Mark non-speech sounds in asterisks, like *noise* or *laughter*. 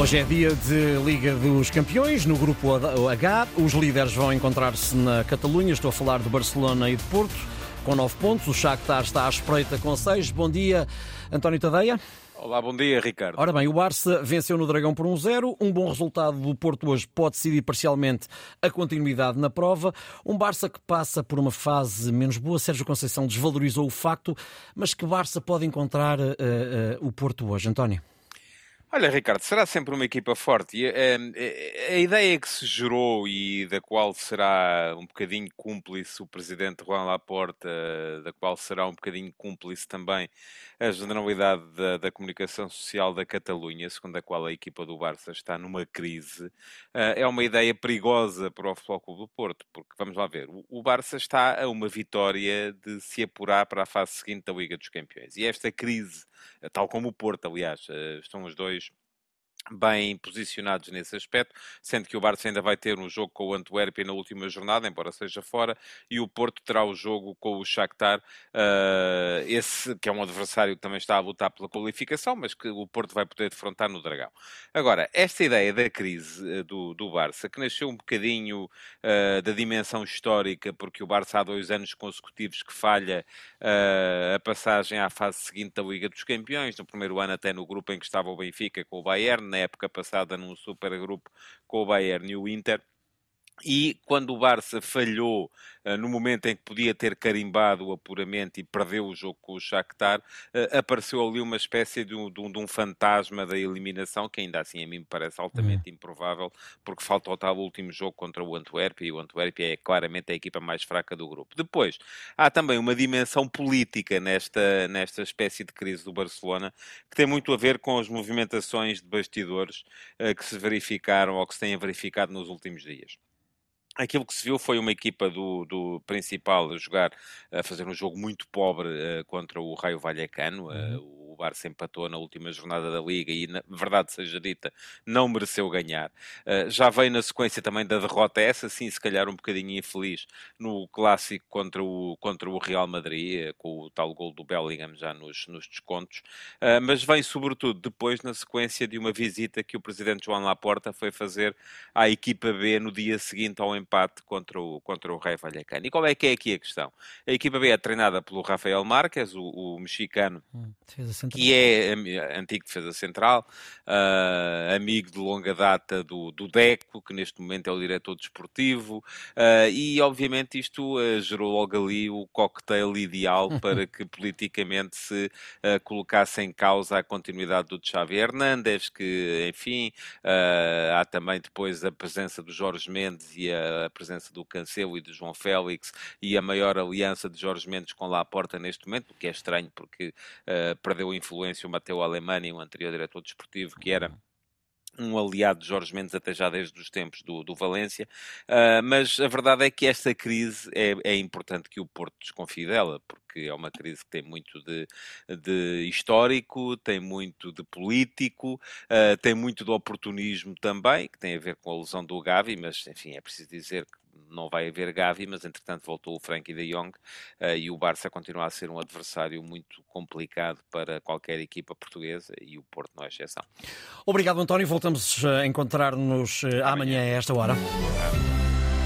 Hoje é dia de Liga dos Campeões, no grupo H. Os líderes vão encontrar-se na Catalunha. Estou a falar de Barcelona e de Porto, com 9 pontos. O Shakhtar está à espreita com 6. Bom dia, António Tadeia. Olá, bom dia, Ricardo. Ora bem, o Barça venceu no Dragão por 1-0. Um, um bom resultado do Porto hoje pode decidir parcialmente a continuidade na prova. Um Barça que passa por uma fase menos boa. Sérgio Conceição desvalorizou o facto, mas que Barça pode encontrar uh, uh, o Porto hoje, António? Olha, Ricardo, será sempre uma equipa forte. E, a, ideia que se gerou e da qual será um bocadinho cúmplice o presidente Juan Laporta, da qual será um bocadinho cúmplice também a generalidade da, da comunicação social da Catalunha, segundo a qual a equipa do Barça está numa crise, é uma ideia perigosa para o Futebol do Porto, porque vamos lá ver, o Barça está a uma vitória de se apurar para a fase seguinte da Liga dos Campeões. E esta crise, tal como o Porto, aliás, estão os dois bem posicionados nesse aspecto, sendo que o Barça ainda vai ter um jogo com o Antuérpia na última jornada, embora seja fora, e o Porto terá o jogo com o Shakhtar, uh, esse que é um adversário que também está a lutar pela qualificação, mas que o Porto vai poder defrontar no Dragão. Agora, esta ideia da crise uh, do, do Barça, que nasceu um bocadinho uh, da dimensão histórica, porque o Barça há dois anos consecutivos que falha a passagem à fase seguinte da Liga dos Campeões, no primeiro ano até no grupo em que estava o Benfica com o Bayern, na época passada num supergrupo com o Bayern e o Inter. E quando o Barça falhou uh, no momento em que podia ter carimbado o apuramento e perdeu o jogo com o Shakhtar, uh, apareceu ali uma espécie de um, de, um, de um, fantasma da eliminação, que ainda assim a mim me parece altamente uhum. improvável, porque falta o tal último jogo contra o Antuérpia, e o Antuérpia é claramente a equipa mais fraca do grupo. Depois, há também uma dimensão política nesta, nesta espécie de crise do Barcelona, que tem muito a ver com as movimentações de bastidores uh, que se verificaram ou que se têm verificado nos últimos dias. Aquilo que se viu foi uma equipa do, do principal a jogar, a fazer um jogo muito pobre uh, contra o Raio Vallecano. Uh, Barça empatou na última jornada da Liga e, na verdade seja dita, não mereceu ganhar. Uh, já veio na sequência também da derrota, essa sim, se calhar um bocadinho infeliz, no clássico contra o, contra o Real Madrid, uh, com o tal gol do Bellingham já nos, nos descontos, uh, mas vem sobretudo depois na sequência de uma visita que o presidente João Laporta foi fazer à equipa B no dia seguinte ao empate contra o, contra o Rei Vallecano. E qual é que é aqui a questão? A equipa B é treinada pelo Rafael Marques, o, o mexicano, hum, que é antigo defesa central, uh, amigo de longa data do, do Deco, que neste momento é o diretor desportivo, uh, e obviamente isto uh, gerou logo ali o cocktail ideal *laughs* para que politicamente se colocasse em causa a continuidade do Xavi Hernández, que enfim, há também depois a presença do Jorge Mendes e a, a presença do Cancelo e do João Félix e a maior aliança de Jorge Mendes com Laporta neste momento, o que é estranho porque perdeu influência o Mateu Alemani, o anterior diretor desportivo, que era um aliado de Jorge Mendes até já desde os tempos do, do Valência, uh, mas a verdade é que esta crise é, é, importante que o Porto desconfie dela, porque é uma crise que tem muito de, de histórico, tem muito de político, uh, tem muito de oportunismo também, que tem a ver com a lesão do Gavi, mas enfim, é preciso dizer que não vai haver Gavi, mas entretanto voltou o Frankie de Jong uh, e o Barça continua a ser um adversário muito complicado para qualquer equipa portuguesa e o Porto não é exceção. Obrigado, António. Voltamos a encontrar-nos amanhã. amanhã a esta hora.